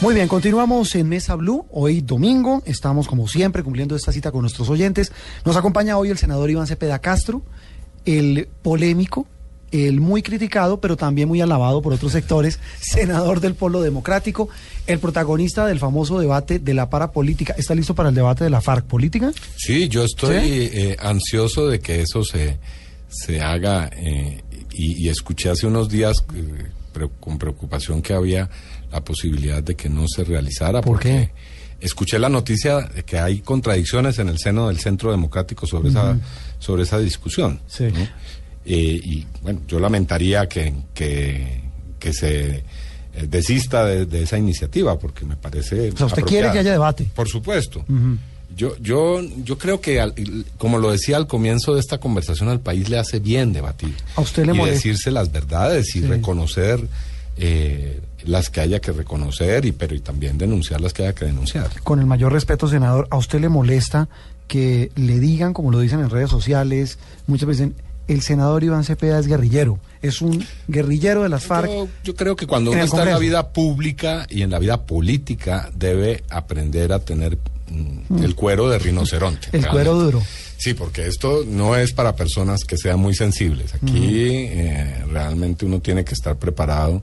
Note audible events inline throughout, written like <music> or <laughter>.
Muy bien, continuamos en Mesa Blue. Hoy domingo. Estamos, como siempre, cumpliendo esta cita con nuestros oyentes. Nos acompaña hoy el senador Iván Cepeda Castro, el polémico el muy criticado, pero también muy alabado por otros sectores, <laughs> senador del Polo Democrático, el protagonista del famoso debate de la parapolítica. ¿Está listo para el debate de la FARC política? Sí, yo estoy eh, ansioso de que eso se, se haga eh, y, escuché hace unos días eh, con preocupación que había la posibilidad de que no se realizara. ¿Por porque Escuché la noticia de que hay contradicciones en el seno del Centro Democrático sobre, esa, sobre esa discusión. Sí. Eh, y bueno, yo lamentaría que, que, se eh, desista de, esa iniciativa porque me parece... O sea, usted quiere que haya debate. Por supuesto. Yo, yo, yo creo que, como lo decía al comienzo de esta conversación, al país le hace bien debatir. ¿A usted le Y decirse las verdades y reconocer eh, las que haya que reconocer, y pero y también denunciar las que haya que denunciar. Con el mayor respeto, senador, ¿a usted le molesta que le digan, como lo dicen en redes sociales, muchas veces el senador Iván Cepeda es guerrillero, es un guerrillero de las FARC. Yo, creo que cuando uno está en la vida pública y en la vida política debe aprender a tener mm, mm. el cuero de rinoceronte. El cuero duro. Sí, porque esto no es para personas que sean muy sensibles. Aquí eh, realmente uno tiene que estar preparado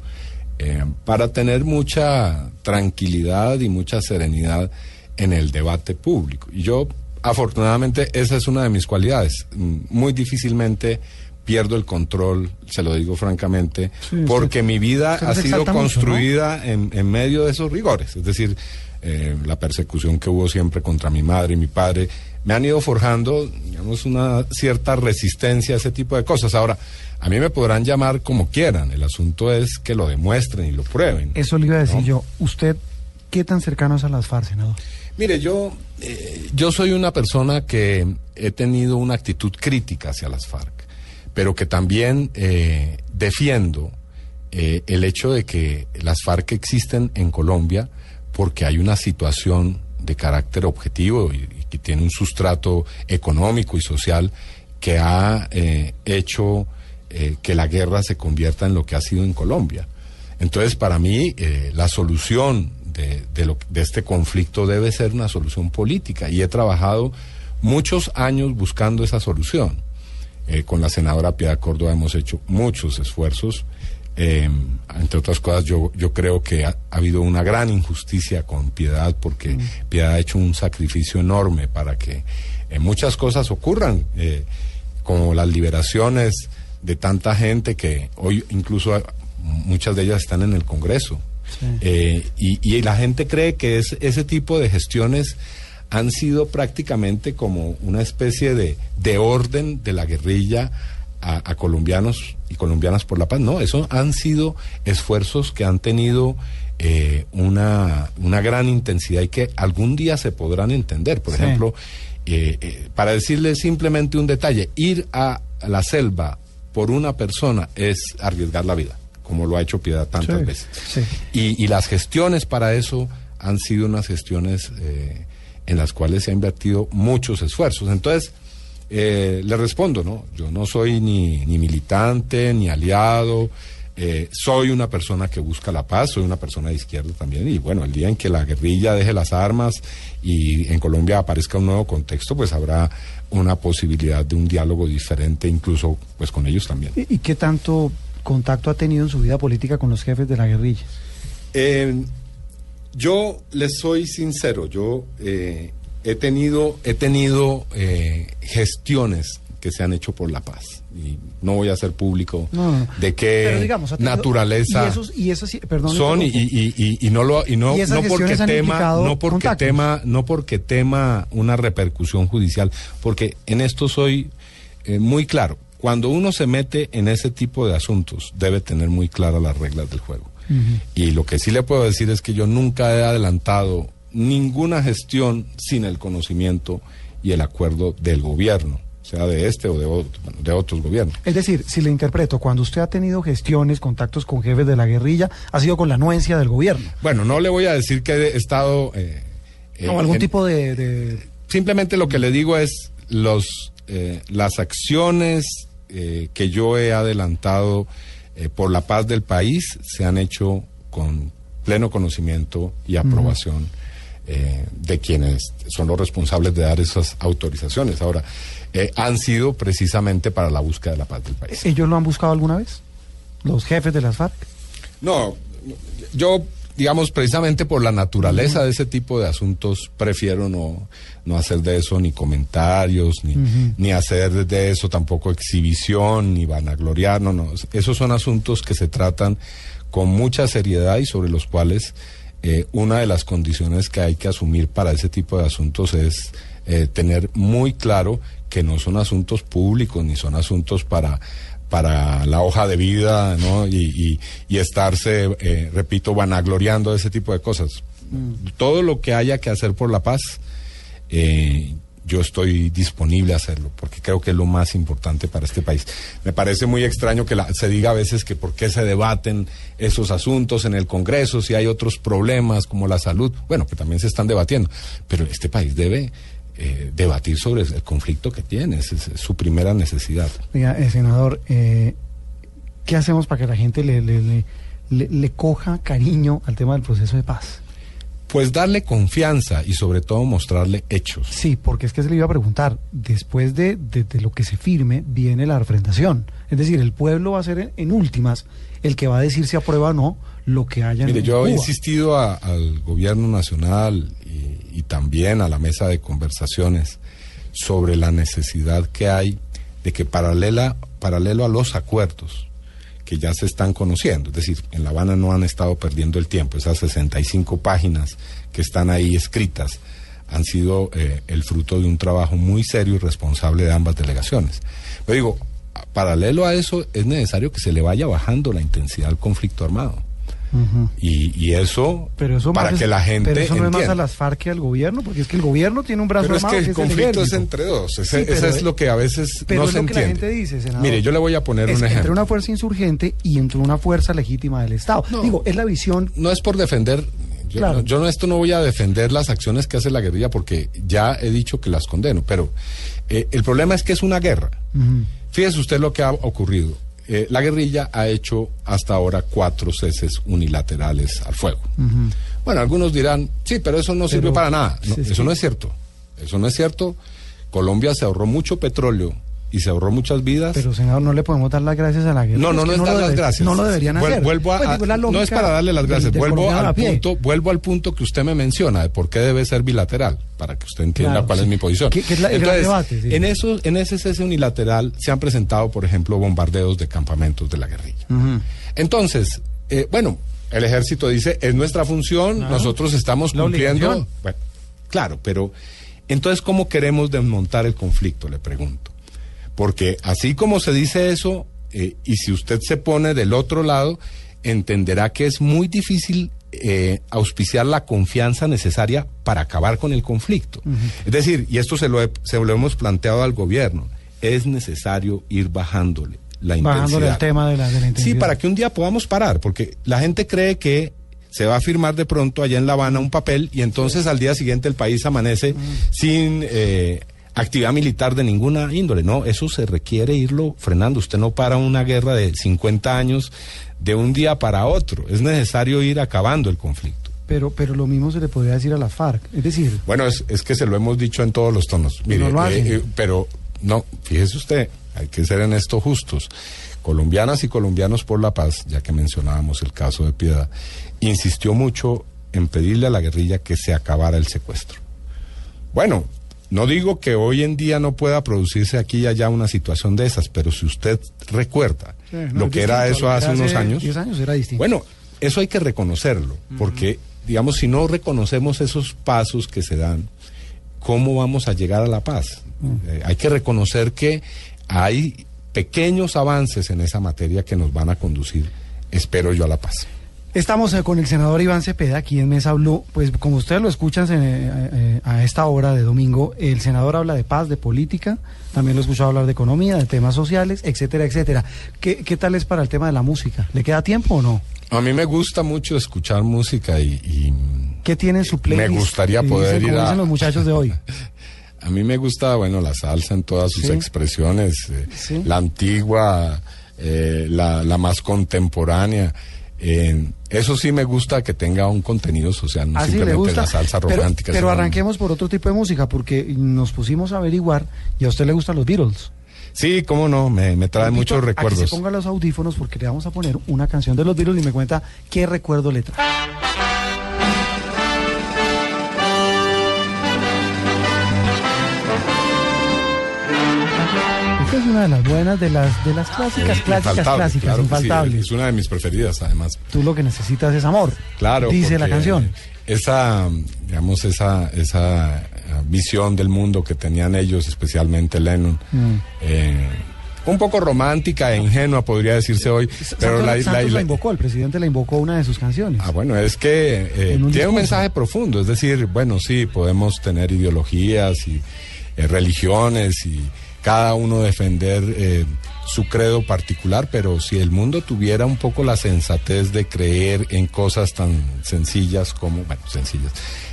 eh, para tener mucha tranquilidad y mucha serenidad en el debate público. Y yo Afortunadamente, esa es una de mis cualidades. Mm, muy difícilmente pierdo el control, se lo digo francamente, porque mi vida ha sido construida en, medio de esos rigores. Es decir, eh, la persecución que hubo siempre contra mi madre y mi padre, me han ido forjando, digamos, una cierta resistencia a ese tipo de cosas. Ahora, a mí me podrán llamar como quieran, el asunto es que lo demuestren y lo prueben. Eso le iba a decir yo. ¿Usted qué tan cercano es a las FARC, senador? Mire, yo, eh, yo soy una persona que he tenido una actitud crítica hacia las FARC, pero que también eh, defiendo eh, el hecho de que las FARC existen en Colombia porque hay una situación de carácter objetivo y, que tiene un sustrato económico y social que ha hecho que la guerra se convierta en lo que ha sido en Colombia. Entonces, para mí, la solución de, este conflicto debe ser una solución política y he trabajado muchos años buscando esa solución. Eh, con la senadora Piedad Córdoba hemos hecho muchos esfuerzos. Eh, entre otras cosas, yo, yo creo que ha, habido una gran injusticia con Piedad porque mm. Piedad ha hecho un sacrificio enorme para que eh, muchas cosas ocurran, como las liberaciones de tanta gente que hoy incluso muchas de ellas están en el Congreso. Eh, y, la gente cree que es, ese tipo de gestiones han sido prácticamente como una especie de, de orden de la guerrilla a, colombianos y colombianas por la paz. No, eso han sido esfuerzos que han tenido eh, una, una, gran intensidad y que algún día se podrán entender. Por ejemplo, eh, para decirle simplemente un detalle, ir a la selva por una persona es arriesgar la vida como lo ha hecho Piedad tantas veces. Y, las gestiones para eso han sido unas gestiones eh, en las cuales se ha invertido muchos esfuerzos. Entonces, eh, le respondo, ¿no? Yo no soy ni, ni militante, ni aliado, eh, soy una persona que busca la paz, soy una persona de izquierda también, y bueno, el día en que la guerrilla deje las armas y en Colombia aparezca un nuevo contexto, pues habrá una posibilidad de un diálogo diferente, incluso pues con ellos también. y qué tanto contacto ha tenido en su vida política con los jefes de la guerrilla? Eh, yo les soy sincero, yo eh, he tenido, he tenido eh, gestiones que se han hecho por la paz. Y no voy a hacer público de qué naturaleza y esos, son y, no lo y no, no porque tema no porque tema no porque tema una repercusión judicial porque en esto soy muy claro. Cuando uno se mete en ese tipo de asuntos, debe tener muy claras las reglas del juego. Y lo que sí le puedo decir es que yo nunca he adelantado ninguna gestión sin el conocimiento y el acuerdo del gobierno, sea de este o de, otro- de otros gobiernos. Es decir, si le interpreto, cuando usted ha tenido gestiones, contactos con jefes de la guerrilla, ha sido con la anuencia del gobierno. Bueno, no le voy a decir que he estado... eh, eh, algún en- tipo de, de- Simplemente lo que le digo es los eh, las acciones eh, que yo he adelantado por la paz del país se han hecho con pleno conocimiento y aprobación eh, de quienes son los responsables de dar esas autorizaciones. Ahora, eh, han sido precisamente para la búsqueda de la paz del país. ¿Ellos lo han buscado alguna vez? ¿Los jefes de las FARC? No, yo, digamos, precisamente por la naturaleza de ese tipo de asuntos, prefiero no, no hacer de eso ni comentarios, ni, ni hacer de eso tampoco exhibición, ni vanagloriar, no, no. Esos son asuntos que se tratan con mucha seriedad y sobre los cuales eh, una de las condiciones que hay que asumir para ese tipo de asuntos es eh, tener muy claro que no son asuntos públicos ni son asuntos para para la hoja de vida ¿no? y, y- y estarse, eh, repito, vanagloriando de ese tipo de cosas. Todo lo que haya que hacer por la paz, eh, yo estoy disponible a hacerlo, porque creo que es lo más importante para este país. Me parece muy extraño que la- se diga a veces que por qué se debaten esos asuntos en el Congreso, si hay otros problemas como la salud, bueno, que también se están debatiendo, pero este país debe eh, debatir sobre el conflicto que tiene, esa es su primera necesidad. Oiga, eh, senador, eh, ¿qué hacemos para que la gente le, le- le- le coja cariño al tema del proceso de paz? Pues darle confianza y sobre todo mostrarle hechos. Sí, porque es que se le iba a preguntar, después de, de- de lo que se firme, viene la refrendación. Es decir, el pueblo va a ser en, en últimas el que va a decir si aprueba o no lo que haya en Mire, yo he insistido a- al gobierno nacional y, y también a la mesa de conversaciones sobre la necesidad que hay de que paralela, paralelo a los acuerdos que ya se están conociendo, es decir, en La Habana no han estado perdiendo el tiempo, esas 65 páginas que están ahí escritas han sido eh, el fruto de un trabajo muy serio y responsable de ambas delegaciones. Pero digo, paralelo a eso es necesario que se le vaya bajando la intensidad al conflicto armado. Y, y eso, Pero eso para más que es- la gente Pero eso no es más a las FARC que al gobierno, porque es que el gobierno tiene un brazo Pero es armado que el es conflicto es entre dos. Ese, Sí, pero ese es es- lo que a veces pero no es se lo que la entiende. gente dice, senador. Mire, yo le voy a poner Es un entre ejemplo. una fuerza insurgente y entre una fuerza legítima del Estado. No. Digo, es la visión No es por defender. Yo, Claro. no, yo no esto no voy a defender las acciones que hace la guerrilla porque ya he dicho que las condeno. Pero eh, el problema es que es una guerra. Fíjese usted lo que ha ocurrido. Eh, la guerrilla ha hecho hasta ahora cuatro ceses unilaterales al fuego. Bueno, algunos dirán, sí, pero eso no sirvió Pero, para nada. No, sí, es eso no es cierto. Eso no es cierto. Colombia se ahorró mucho petróleo y se ahorró muchas vidas. Pero, senador, no le podemos dar las gracias a la guerra. No, no, no es dar las gracias. No lo deberían hacer. Vuelvo a, Pues, digo, la no es para darle las gracias. Vuelvo al a punto, vuelvo al punto que usted me menciona de por qué debe ser bilateral, para que usted entienda Claro, cuál sí. es mi posición. Que es la- el gran debate, sí. en eso, en ese cese unilateral se han presentado, por ejemplo, bombardeos de campamentos de la guerrilla. Entonces, eh, bueno, el ejército dice es nuestra función, Claro. nosotros estamos cumpliendo. Bueno, claro, pero entonces cómo queremos desmontar el conflicto, le pregunto. Porque así como se dice eso, eh, y si usted se pone del otro lado, entenderá que es muy difícil eh, auspiciar la confianza necesaria para acabar con el conflicto. Es decir, y esto se lo, he- se lo hemos planteado al gobierno, es necesario ir bajándole la Bajándole el intensidad. tema de la, de la Sí, intensidad. para que un día podamos parar, porque la gente cree que se va a firmar de pronto allá en La Habana un papel y entonces al día siguiente el país amanece Mm. sin eh, actividad militar de ninguna índole. No, eso se requiere irlo frenando. Usted no para una guerra de 50 años de un día para otro. Es necesario ir acabando el conflicto. Pero, pero lo mismo se le podría decir a las FARC. Es decir, Bueno, es, es que se lo hemos dicho en todos los tonos. Mire, no lo hacen. eh, eh, pero no, fíjese usted, hay que ser en esto justos. Colombianas y colombianos por la paz, ya que mencionábamos el caso de Piedad, insistió mucho en pedirle a la guerrilla que se acabara el secuestro. Bueno, no digo que hoy en día no pueda producirse aquí y allá una situación de esas, pero si usted recuerda Sí, no, lo que era eso hace unos años, 10 años era distinto. bueno, eso hay que reconocerlo, porque, digamos, si no reconocemos esos pasos que se dan, ¿cómo vamos a llegar a la paz? Eh, hay que reconocer que hay pequeños avances en esa materia que nos van a conducir, espero yo, a la paz. Estamos eh, con el senador Iván Cepeda aquí en Mesa Blue. Pues como ustedes lo escuchan eh, eh, a esta hora de domingo, el senador habla de paz, de política, también lo he escuchado hablar de economía, de temas sociales, etcétera, etcétera. ¿Qué, qué tal es para el tema de la música? ¿Le queda tiempo o no? A mí me gusta mucho escuchar música y... y ¿Qué tiene en su playlist? Me gustaría poder dicen, ir a... los muchachos de hoy. <laughs> A mí me gusta, bueno, la salsa en todas sus Sí. expresiones, eh, Sí. la antigua, eh, la, la más contemporánea. Eh, eso sí me gusta que tenga un contenido social, no Así le simplemente gusta. la salsa Pero- romántica. Pero, sino- arranquemos por otro tipo de música, porque nos pusimos a averiguar y a usted le gustan los Beatles. Sí, cómo no, me, me trae muchos a que recuerdos. se ponga los audífonos porque le vamos a poner una canción de los Beatles y me cuenta qué recuerdo le trae. Esta es una de las buenas, de las, de las clásicas, clásicas, Infaltable, clásicas, claro sí, infaltables. es una de mis preferidas, además. Tú lo que necesitas es amor. Claro. Dice la canción. Esa, digamos, esa, esa eh, visión del mundo que tenían ellos, especialmente Lennon, Mm. eh, un poco romántica e ingenua, podría decirse hoy, pero Santos, la, Santos la la- invocó, el presidente la invocó una de sus canciones. Ah, bueno, es que eh, un tiene un mensaje profundo, es decir, bueno, sí, podemos tener ideologías y eh, religiones y cada uno defender eh, su credo particular, pero si el mundo tuviera un poco la sensatez de creer en cosas tan sencillas como, bueno, sencillas,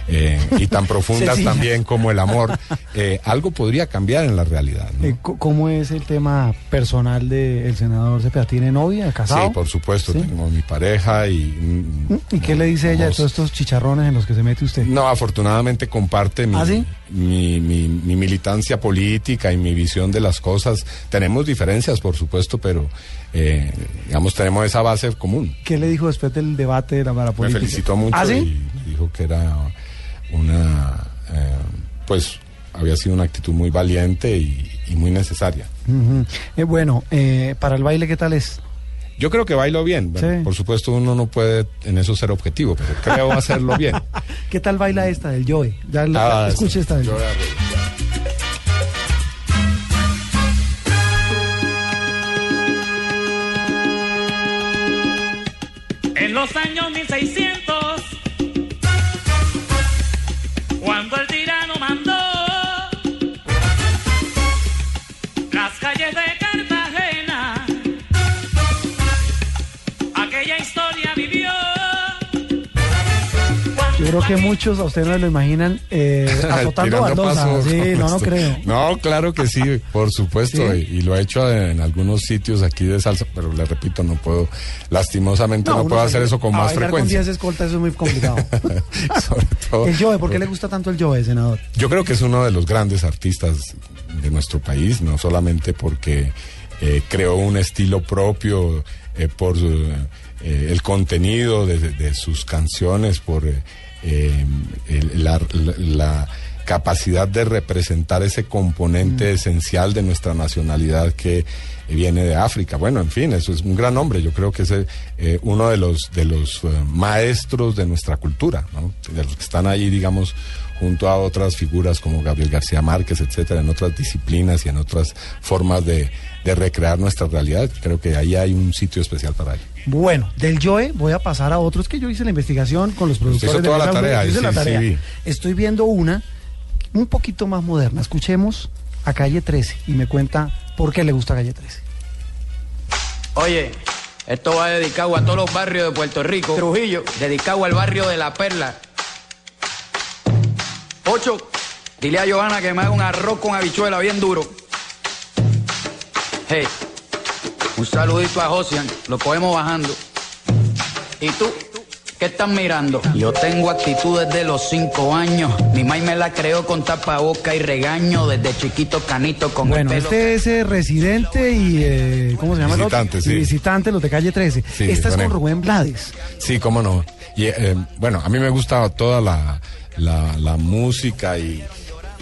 eh, y tan profundas también como el amor, eh, algo podría cambiar en la realidad. ¿no? Eh, ¿Cómo es el tema personal del senador Cepeda? ¿Tiene novia, casado? Sí, por supuesto, ¿Sí? tengo mi pareja y... mm, ¿Y qué le dice ella de todos estos chicharrones en los que se mete usted? No, afortunadamente comparte mi, ¿Ah, sí? mi, mi- mi militancia política y mi visión de las cosas. Tenemos diferencias, por supuesto, pero eh, digamos tenemos esa base común. ¿Qué le dijo después del debate de la Me parapolítica? felicitó mucho ¿Ah, sí? y me dijo que era una, eh, pues había sido una actitud muy valiente y, y muy necesaria. Eh, bueno, eh, para el baile, ¿qué tal es? Yo creo que bailo bien. Bueno, Sí. Por supuesto, uno no puede en eso ser objetivo, pero creo hacerlo bien. <laughs> ¿Qué tal baila esta del Joe? Ya Ah, escuche sí. esta del Joe. Creo que muchos a usted no lo imaginan eh, <laughs> azotando baldosa. paso Sí, no, no creo. No, claro que sí, por supuesto, ¿Sí? y, y lo he hecho en algunos sitios aquí de salsa, pero le repito, no puedo, lastimosamente no, puedo hacer eso con a más frecuencia. con 10 escoltas eso es muy complicado. <laughs> Sobre todo- el Joe, ¿por qué le gusta tanto el Joe, senador? Yo creo que es uno de los grandes artistas de nuestro país, no solamente porque eh, creó un estilo propio, eh, por eh, el contenido de, de sus canciones, por eh, el- la, la- capacidad de representar ese componente esencial de nuestra nacionalidad que viene de África. Bueno, en fin, eso es un gran hombre. Yo creo que es eh, uno de los de los eh, maestros de nuestra cultura, ¿no? de los que están ahí, digamos, junto a otras figuras como Gabriel García Márquez, etcétera, en otras disciplinas y en otras formas de, de recrear nuestra realidad. Creo que ahí hay un sitio especial para ello. Bueno, del Joe voy a pasar a otros que yo hice la investigación con los productores hizo toda de la tarea, hice sí, la tarea. Estoy viendo una un poquito más moderna. Escuchemos a Calle 13 y me cuenta por qué le gusta Calle 13. Oye, esto va dedicado a todos los barrios de Puerto Rico. Trujillo, dedicado al barrio de La Perla. Ocho, dile a Johanna que me haga un arroz con habichuela bien duro. Hey, un saludito a Josian, lo cogemos bajando. ¿Y tú? ¿Qué estás mirando? Yo tengo actitud desde los cinco años. Mi maíz me la creó con tapaboca y regaño. Desde chiquito canito con Bueno, el pelo. este es eh, residente y eh, ¿cómo se llama? el otro? Visitante, Y sí. visitante, los de Calle 13. Sí, Esta es con con él. Rubén Blades. Sí, cómo no. Y eh, bueno, a mí me gusta toda la, la, la música y,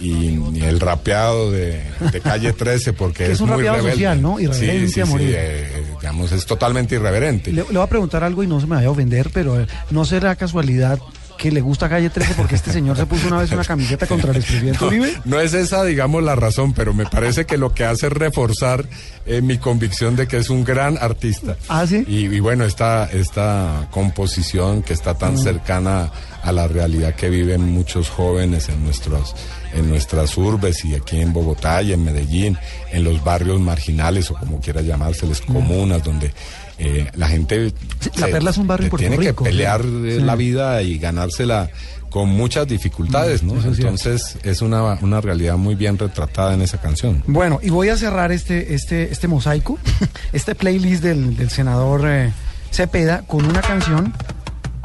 y, y el rapeado de, de Calle 13 porque <laughs> Que es, es un muy rapeado rebelde. social, ¿no? Irreverente sí, a sí, morir. eh, digamos, es totalmente irreverente. Le, le voy a preguntar algo y no se me vaya a ofender, pero eh, ¿no será casualidad que le gusta Calle 13 porque este señor se puso una vez una camiseta contra el expresidente Uribe? No es esa, digamos, la razón, pero me parece que lo que hace es reforzar eh, mi convicción de que es un gran artista. ¿Ah, sí? Y, y bueno, esta, esta composición que está tan cercana a la realidad que viven muchos jóvenes en nuestros en nuestras urbes y aquí en Bogotá y en Medellín, en los barrios marginales o como quiera llamárseles, comunas, donde eh, la gente La se- Perla es un barrio en se Puerto tiene Rico, que pelear sí. la vida y ganársela con muchas dificultades, ¿no? eso es cierto. Entonces es una, una realidad muy bien retratada en esa canción. Bueno, y voy a cerrar este, este, este mosaico, <laughs> este playlist del, del senador eh, Cepeda con una canción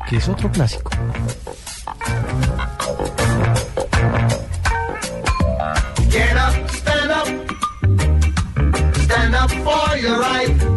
que es otro clásico. Get up, stand up. Stand up for your right.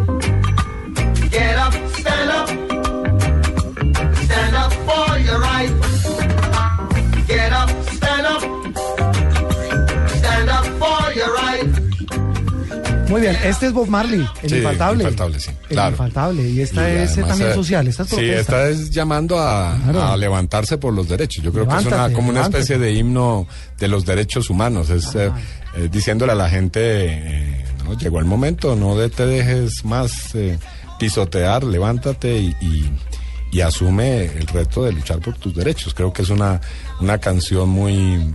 Muy bien, este es Bob Marley, el Sí, infaltable. infaltable, sí, El claro. infaltable, y esta Y es eh, además, también eh, social, esta es Sí, esta es llamando a, Claro. a levantarse por los derechos. Yo creo que es una, como una especie de himno de los derechos humanos. Es eh, eh, diciéndole a la gente, eh, no, llegó el momento, no de- te dejes más pisotear, levántate y, y- y asume el reto de luchar por tus derechos. Creo que es una, una canción muy,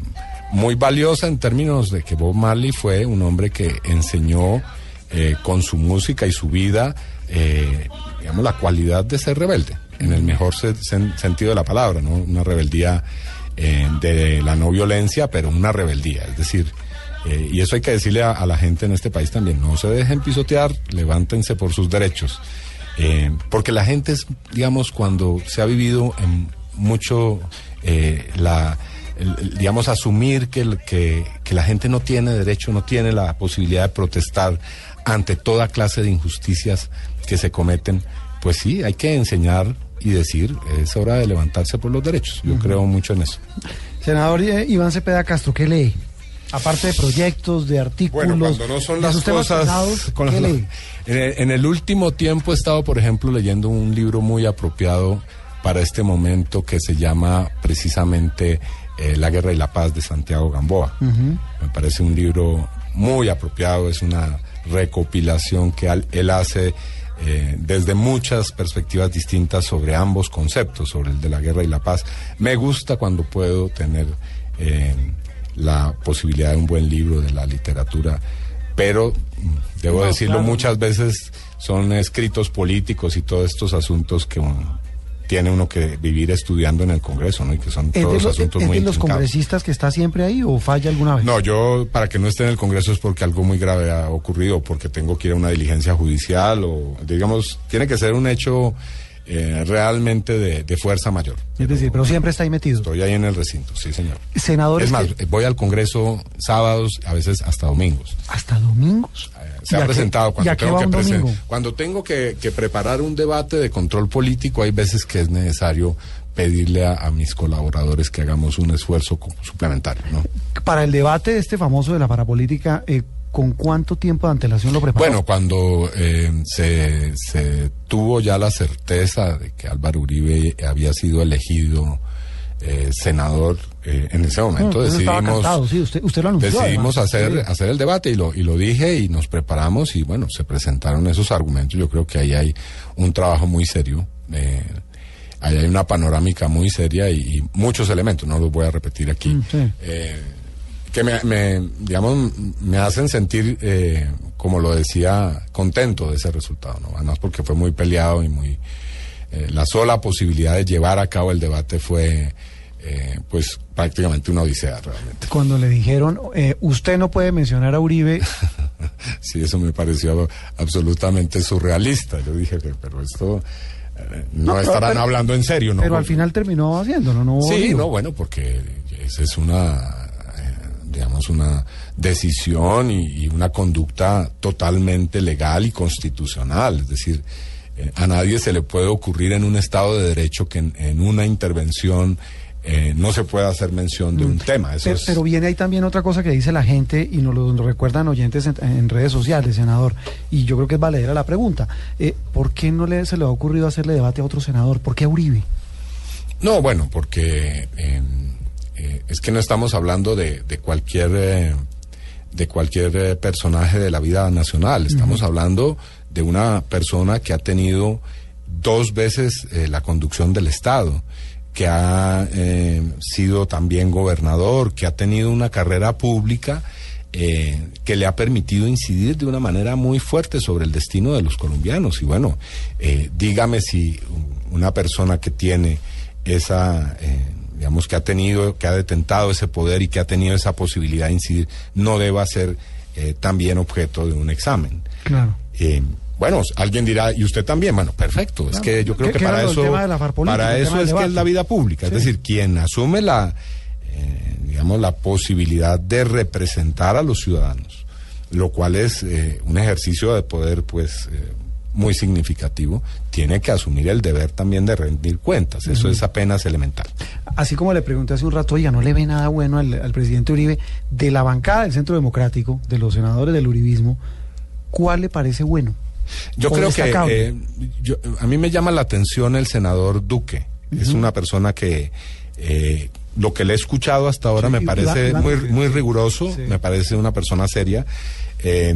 muy valiosa en términos de que Bob Marley fue un hombre que enseñó eh, con su música y su vida, eh, digamos, la cualidad de ser rebelde, en el mejor se- sen- sentido de la palabra, ¿no? Una rebeldía eh, de la no violencia, pero una rebeldía, es decir, y eso hay que decirle a, la gente en este país también, no se dejen pisotear, levántense por sus derechos. Porque la gente es, digamos, cuando se ha vivido en mucho la, el- el, digamos, asumir que, el- que, que la gente no tiene derecho, no tiene la posibilidad de protestar ante toda clase de injusticias que se cometen, pues sí, hay que enseñar y decir, es hora de levantarse por los derechos. Yo creo mucho en eso. Senador Iván Cepeda Castro, ¿qué lee? Aparte de proyectos, de artículos. Bueno, cuando no son las cosas... pesados, <laughs> con ¿qué las- en, el, en el último tiempo he estado, por ejemplo, leyendo un libro muy apropiado para este momento que se llama precisamente eh, La Guerra y la Paz de Santiago Gamboa. Me parece un libro muy apropiado, es una recopilación que al- él hace eh, desde muchas perspectivas distintas sobre ambos conceptos, sobre el de la guerra y la paz. Me gusta cuando puedo tener eh, la posibilidad de un buen libro de la literatura, pero mm, debo No, decirlo, claro. muchas veces son escritos políticos y todos estos asuntos que um, tiene uno que vivir estudiando en el Congreso, ¿no? Y que son ¿Es de, todos los, asuntos es muy de los congresistas que está siempre ahí o falla alguna vez? No, yo para que no esté en el Congreso es porque algo muy grave ha ocurrido, porque tengo que ir a una diligencia judicial o, digamos, tiene que ser un hecho eh, realmente de, de fuerza mayor. Es decir, pero siempre está ahí metido. Estoy ahí en el recinto, sí, señor. Senadores Es más, que- eh, voy al Congreso sábados, a veces hasta domingos. hasta domingos. Eh, Se ¿Y a ha presentado ¿Y cuando tengo que presen- cuando tengo que, que preparar un debate de control político, hay veces que es necesario pedirle a, a mis colaboradores que hagamos un esfuerzo suplementario, ¿no? Para el debate de este famoso de la parapolítica, eh, ¿con cuánto tiempo de antelación lo preparó? Bueno, cuando eh, se, se tuvo ya la certeza de que Álvaro Uribe había sido elegido eh, senador, eh, en ese momento Mm, decidimos, cantado, sí, usted, usted lo anunció. decidimos además. hacer, Sí. hacer el debate y lo, y lo dije y nos preparamos y bueno, se presentaron esos argumentos. Yo creo que ahí hay un trabajo muy serio. eh, ahí hay una panorámica muy seria y, y muchos elementos, no los voy a repetir aquí. Mm, sí. Que me, me, digamos, me hacen sentir, eh, como lo decía, contento de ese resultado, ¿no? Además porque fue muy peleado y muy... eh, la sola posibilidad de llevar a cabo el debate fue, eh, pues, prácticamente una odisea realmente. Cuando le dijeron, eh, usted no puede mencionar a Uribe, <laughs> Sí, eso me pareció absolutamente surrealista. Yo dije, pero esto... eh, no, estarán pero- hablando en serio, ¿no? pero al final terminó haciéndolo, ¿no? Sí, no, bueno, porque esa es una, digamos, una decisión y, y una conducta totalmente legal y constitucional. Es decir, eh, a nadie se le puede ocurrir en un Estado de Derecho que en, en una intervención eh, no se pueda hacer mención de un tema. Eso Pero, es- pero viene ahí también otra cosa que dice la gente y nos lo, nos recuerdan oyentes en, en redes sociales, senador. Y yo creo que es valedera la pregunta. Eh, ¿Por qué no le, se le ha ocurrido hacerle debate a otro senador? ¿Por qué a Uribe? No, bueno, porque eh, eh, es que no estamos hablando de, de cualquier eh, de cualquier eh, personaje de la vida nacional. Estamos hablando de una persona que ha tenido dos veces eh, la conducción del Estado, que ha eh, sido también gobernador, que ha tenido una carrera pública eh, que le ha permitido incidir de una manera muy fuerte sobre el destino de los colombianos. Y bueno, dígame si una persona que tiene esa, digamos, que ha tenido, que ha detentado ese poder y que ha tenido esa posibilidad de incidir, no deba ser eh, también objeto de un examen. Claro. Eh, bueno, alguien dirá, y usted también, bueno, perfecto. Es que yo creo ¿Qué- que para eso, política, para eso es que es la vida pública. Sí. Es decir, quien asume la, eh, digamos, la posibilidad de representar a los ciudadanos, lo cual es eh, un ejercicio de poder, pues, muy significativo, tiene que asumir el deber también de rendir cuentas. Eso es apenas elemental. Así como le pregunté hace un rato, oiga, ¿no le ve nada bueno al, al presidente Uribe de la bancada del Centro Democrático, de los senadores del uribismo? ¿Cuál le parece bueno? Yo creo que eh, yo- a mí me llama la atención el senador Duque. Es una persona que eh, lo que le he escuchado hasta ahora Sí, me parece muy, muy riguroso, Sí. me parece una persona seria. Eh,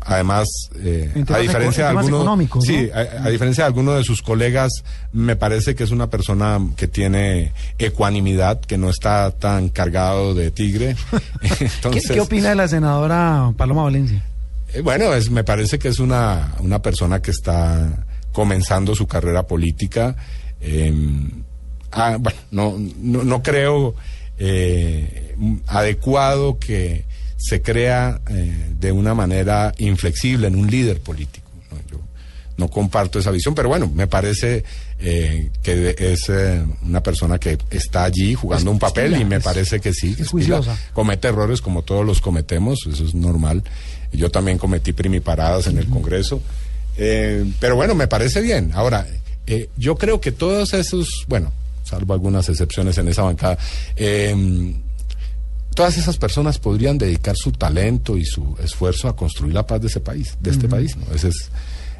además, eh, a diferencia de algunos, sí, ¿no? a, a diferencia de algunos de sus colegas, me parece que es una persona que tiene ecuanimidad, que no está tan cargado de tigre. <laughs> <laughs> ¿Qué, Entonces, qué opina de la senadora Paloma Valencia? eh, Bueno, es, me parece que es una, una persona que está comenzando su carrera política. eh, ah, bueno, no, no, no creo eh, adecuado que se crea eh, de una manera inflexible en un líder político. ¿no? Yo no comparto esa visión, pero bueno, me parece eh, que es eh, una persona que está allí jugando Es- un papel y me parece que sí. es que es pila. juiciosa. comete errores como todos los cometemos, eso es normal. Yo también cometí primiparadas en el Congreso. Eh, pero bueno, me parece bien. Ahora, eh, yo creo que todos esos, bueno, salvo algunas excepciones en esa bancada, todas esas personas podrían dedicar su talento y su esfuerzo a construir la paz de ese país, de este país. ¿no? Esa es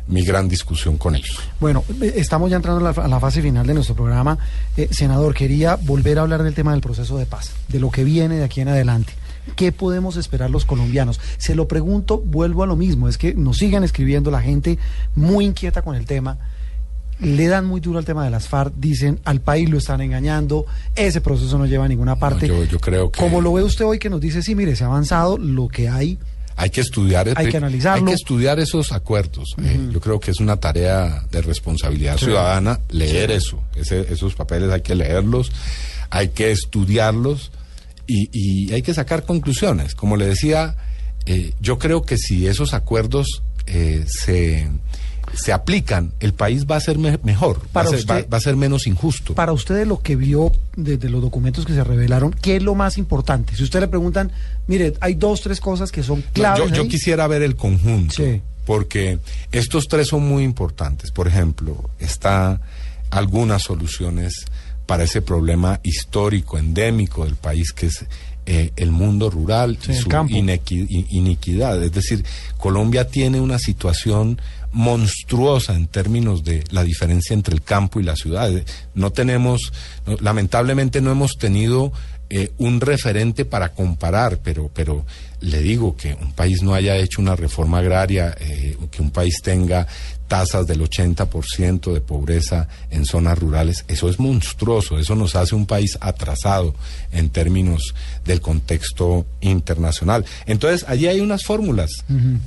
mi gran discusión con ellos. Bueno, eh, estamos ya entrando a la, a la fase final de nuestro programa. Eh, senador, quería volver a hablar del tema del proceso de paz, de lo que viene de aquí en adelante. ¿Qué podemos esperar los colombianos? Se lo pregunto, vuelvo a lo mismo, es que nos sigan escribiendo la gente muy inquieta con el tema. Le dan muy duro al tema de las FARC, dicen al país lo están engañando, ese proceso no lleva a ninguna parte. yo- yo creo que- Como lo ve usted hoy que nos dice, sí, mire, se ha avanzado, lo que hay Hay que estudiar, Hay que analizarlo. Hay que estudiar esos acuerdos. Eh, yo creo que es una tarea de responsabilidad ciudadana leer eso. Ese- esos papeles hay que leerlos, hay que estudiarlos y, y hay que sacar conclusiones. Como le decía, eh, yo creo que si esos acuerdos eh, se, se aplican, el país va a ser me- mejor, va Para a, ser, usted- va- va a ser menos injusto. Para usted, de lo que vio desde los documentos que se revelaron, ¿qué es lo más importante? Si usted le preguntan, mire, hay dos, tres cosas que son No, claves. yo, quisiera ver el conjunto, Sí. porque estos tres son muy importantes. Por ejemplo, está algunas soluciones para ese problema histórico, endémico del país, que es eh, el mundo rural Sí, y su iniquidad. Es decir, Colombia tiene una situación monstruosa en términos de la diferencia entre el campo y la ciudad. Eh, No tenemos, lamentablemente no hemos tenido eh, un referente para comparar, pero, pero le digo que un país no haya hecho una reforma agraria, eh, que un país tenga tasas del 80% de pobreza en zonas rurales, eso es monstruoso, eso nos hace un país atrasado en términos del contexto internacional. Entonces, allí hay unas fórmulas.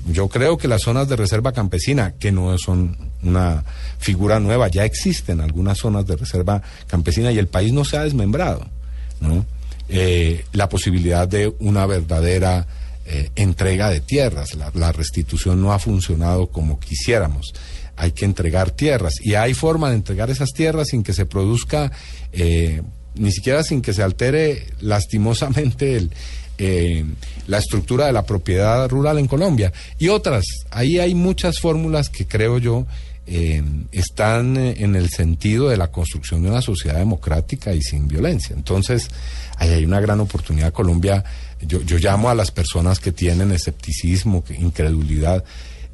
Yo creo que las zonas de reserva campesina, que no son una figura nueva, ya existen algunas zonas de reserva campesina y el país no se ha desmembrado, ¿no? Eh, la posibilidad de una verdadera eh, entrega de tierras. La, restitución no ha funcionado como quisiéramos. Hay que entregar tierras y hay forma de entregar esas tierras sin que se produzca, eh, ni siquiera sin que se altere lastimosamente eh, la estructura de la propiedad rural en Colombia. Y otras, ahí hay muchas fórmulas que creo yo eh, están eh, en el sentido de la construcción de una sociedad democrática y sin violencia. Entonces, hay una gran oportunidad. Colombia, yo, yo llamo a las personas que tienen escepticismo, incredulidad,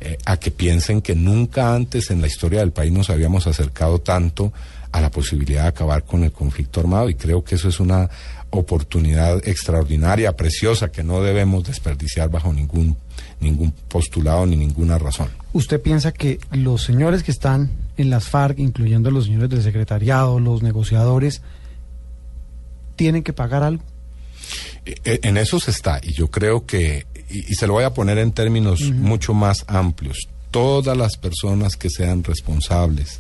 eh, a que piensen que nunca antes en la historia del país nos habíamos acercado tanto a la posibilidad de acabar con el conflicto armado y creo que eso es una oportunidad extraordinaria, preciosa, que no debemos desperdiciar bajo ningún, ningún postulado ni ninguna razón. ¿Usted piensa que los señores que están en las FARC, incluyendo los señores del secretariado, los negociadores, tienen que pagar algo? Eh, En eso se está, y yo creo que, y, y se lo voy a poner en términos mucho más amplios, todas las personas que sean responsables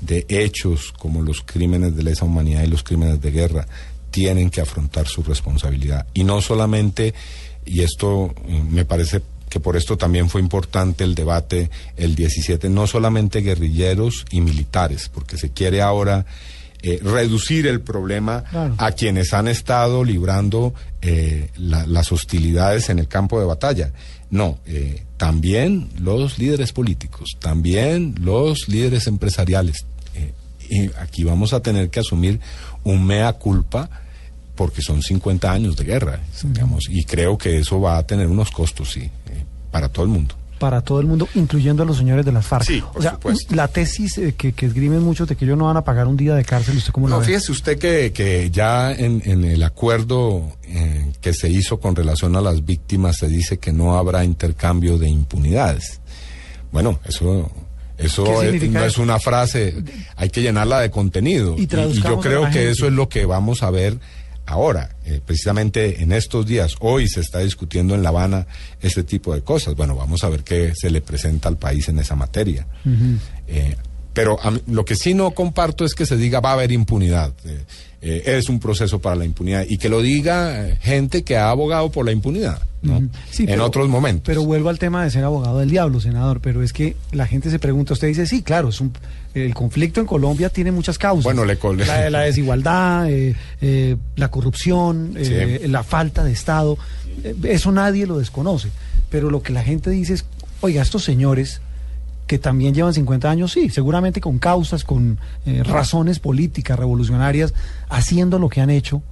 de hechos como los crímenes de lesa humanidad y los crímenes de guerra tienen que afrontar su responsabilidad. Y no solamente, y esto eh, me parece que por esto también fue importante el debate el 17, no solamente guerrilleros y militares, porque se quiere ahora eh, reducir el problema Claro. a quienes han estado librando eh, la- las hostilidades en el campo de batalla. No, eh, también los líderes políticos, también los líderes empresariales. Y aquí vamos a tener que asumir un mea culpa porque son 50 años de guerra, digamos, y creo que eso va a tener unos costos, sí, eh, para todo el mundo. Para todo el mundo, incluyendo a los señores de las FARC. Sí, por o sea, supuesto. la tesis eh, que, que esgrimen muchos de que ellos no van a pagar un día de cárcel, ¿usted cómo la No, ve? fíjese usted que, que ya en, en el acuerdo eh, que se hizo con relación a las víctimas se dice que no habrá intercambio de impunidades. Bueno, eso, eso ¿Qué es- significa no es una frase, hay que llenarla de contenido. Y Y, yo creo la que eso es lo que vamos a ver ahora, eh, precisamente en estos días. Hoy se está discutiendo en La Habana este tipo de cosas. Bueno, vamos a ver qué se le presenta al país en esa materia. Eh, pero a mí- lo que sí no comparto es que se diga va a haber impunidad. Eh, eh, es un proceso para la impunidad. Y que lo diga eh, gente que ha abogado por la impunidad, ¿no? Sí, en pero- otros momentos. Pero vuelvo al tema de ser abogado del diablo, senador. Pero es que la gente se pregunta, usted dice, sí, claro, es un, el conflicto en Colombia tiene muchas causas. Bueno, le la, la desigualdad, eh, eh, la corrupción, eh, Sí. la falta de Estado. eso nadie lo desconoce. Pero lo que la gente dice es, oiga, estos señores que también llevan 50 años, sí, seguramente con causas, con eh, razones políticas, revolucionarias, haciendo lo que han hecho,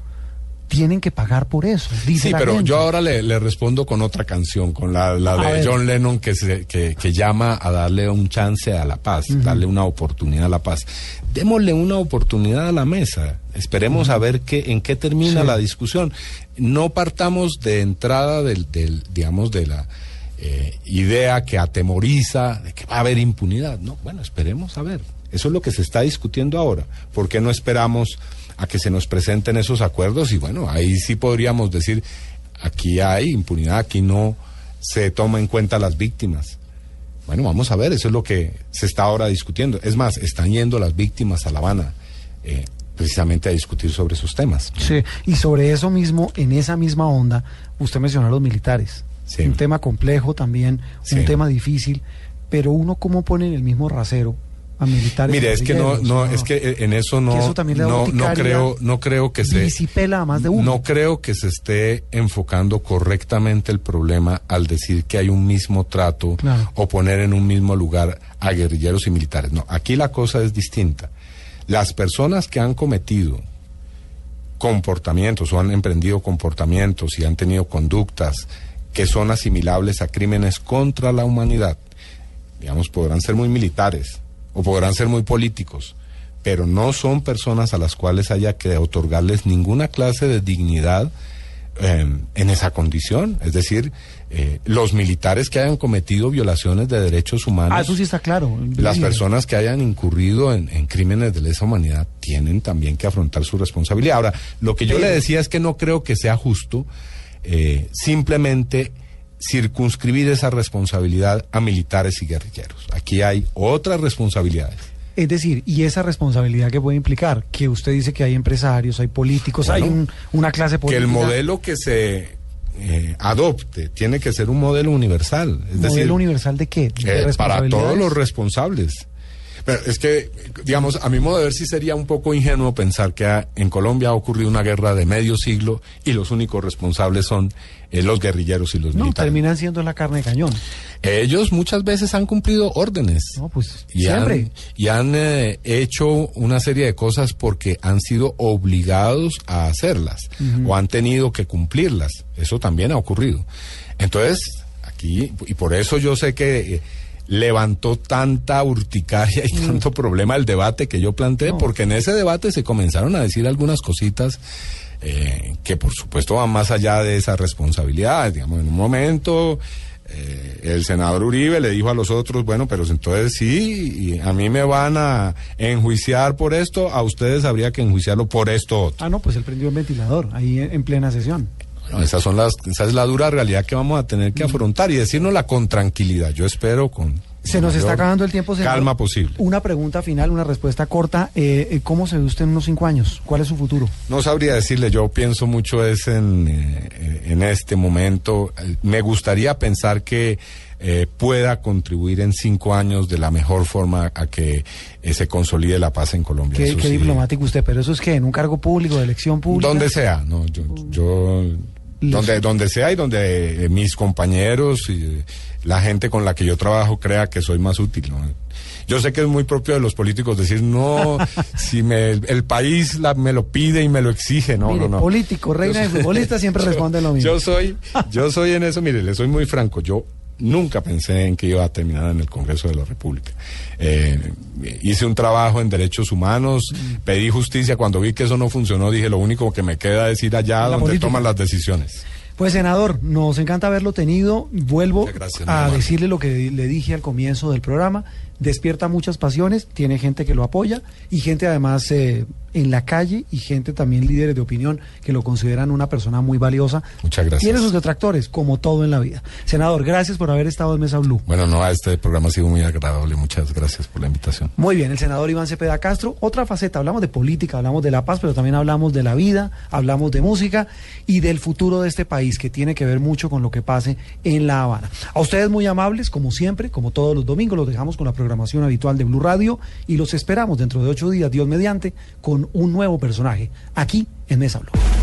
tienen que pagar por eso. Dice Sí, pero gente. yo ahora le, le respondo con otra canción, con la, de ver. John Lennon que, se, que, que llama a darle un chance a la paz, darle una oportunidad a la paz. Démosle una oportunidad a la mesa. Esperemos a ver qué, en qué termina Sí. la discusión. No partamos de entrada del, del digamos, de la eh, idea que atemoriza de que va a haber impunidad. No, bueno, esperemos a ver. Eso es lo que se está discutiendo ahora. ¿Por qué no esperamos a que se nos presenten esos acuerdos? Y bueno, ahí sí podríamos decir, aquí hay impunidad, aquí no se toma en cuenta las víctimas. Bueno, vamos a ver, eso es lo que se está ahora discutiendo. Es más, están yendo las víctimas a La Habana eh, precisamente a discutir sobre esos temas. Sí, y sobre eso mismo, en esa misma onda, usted mencionó a los militares. Sí. Un tema complejo también, un Sí. tema difícil, pero uno cómo pone en el mismo rasero a militares. Mire, es que no, no, es que eh, en eso no, eso también le da no, no creo, no creo que se, disipela a más de uno. no creo que se esté enfocando correctamente el problema al decir que hay un mismo trato Claro. o poner en un mismo lugar a guerrilleros y militares. No, aquí la cosa es distinta. Las personas que han cometido comportamientos o han emprendido comportamientos y han tenido conductas que son asimilables a crímenes contra la humanidad, digamos, podrán ser muy militares o podrán ser muy políticos, pero no son personas a las cuales haya que otorgarles ninguna clase de dignidad eh, en esa condición. Es decir, eh, los militares que hayan cometido violaciones de derechos humanos. Ah, eso sí está claro. Las personas que hayan incurrido en, en crímenes de lesa humanidad tienen también que afrontar su responsabilidad. Ahora, lo que yo le decía es que no creo que sea justo eh, simplemente circunscribir esa responsabilidad a militares y guerrilleros. Aquí hay otras responsabilidades. Es decir, y esa responsabilidad que puede implicar, que usted dice que hay empresarios, hay políticos, hay un- una clase Que política. el modelo que se eh, adopte tiene que ser un modelo universal. Es ¿Modelo decir, universal de qué? ¿De Eh, para todos los responsables. Pero es que, digamos, a mi modo de ver sí sería un poco ingenuo pensar que ha- en Colombia ha ocurrido una guerra de medio siglo y los únicos responsables son eh, los guerrilleros y los No, militares. terminan siendo la carne de cañón. Ellos muchas veces han cumplido órdenes. No, pues y siempre. han, y han eh, hecho una serie de cosas porque han sido obligados a hacerlas o han tenido que cumplirlas. Eso también ha ocurrido. Entonces, aquí, y por eso yo sé que eh, levantó tanta urticaria y tanto problema el debate que yo planteé, porque en ese debate se comenzaron a decir algunas cositas eh, que por supuesto van más allá de esa responsabilidad. Digamos, en un momento eh, el senador Uribe le dijo a los otros, bueno, pero entonces sí, y a mí me van a enjuiciar por esto, a ustedes habría que enjuiciarlo por esto otro. Ah, no, pues él prendió el ventilador ahí en plena sesión. Bueno, esas son las, esa es la dura realidad que vamos a tener Mm. que afrontar y decirnosla con tranquilidad. Yo espero con Se nos está acabando el tiempo, calma posible. Una pregunta final, una respuesta corta. Eh, eh, ¿Cómo se ve usted en unos cinco años? ¿Cuál es su futuro? No sabría decirle, yo pienso mucho es en, eh, en este momento. Me gustaría pensar que eh, pueda contribuir en cinco años de la mejor forma a que eh, se consolide la paz en Colombia. Qué, Eso qué sí. diplomático usted, pero eso es que en un cargo público, de elección pública. Donde sea, no, yo, yo donde, donde sea y donde eh, mis compañeros y eh, la gente con la que yo trabajo crea que soy más útil. ¿no? Yo sé que es muy propio de los políticos decir, no, <laughs> si me, el país la- me lo pide y me lo exige, no, Mire, no, no. político, reina Yo de futbolista siempre <laughs> responde lo mismo. Yo soy, yo soy en eso, mire, le soy muy franco, yo nunca pensé en que iba a terminar en el Congreso de la República. Eh, hice un trabajo en derechos humanos, Mm. pedí justicia, cuando vi que eso no funcionó, dije, lo único que me queda es ir allá La donde política. toman las decisiones. Pues senador, nos encanta haberlo tenido. Vuelvo gracias, a decirle lo que le dije al comienzo del programa. Despierta muchas pasiones, tiene gente que lo apoya y gente además eh, en la calle y gente también líderes de opinión que lo consideran una persona muy valiosa. Muchas gracias. Tiene sus detractores, como todo en la vida. Senador, gracias por haber estado en Mesa Blue. Bueno, no, este programa ha sido muy agradable, muchas gracias por la invitación. Muy bien, el senador Iván Cepeda Castro, otra faceta, hablamos de política, hablamos de la paz, pero también hablamos de la vida, hablamos de música y del futuro de este país, que tiene que ver mucho con lo que pase en La Habana. A ustedes muy amables, como siempre, como todos los domingos, los dejamos con la programación habitual de Blue Radio y los esperamos dentro de ocho días, Dios mediante, con un nuevo personaje, aquí en Mesa Blue.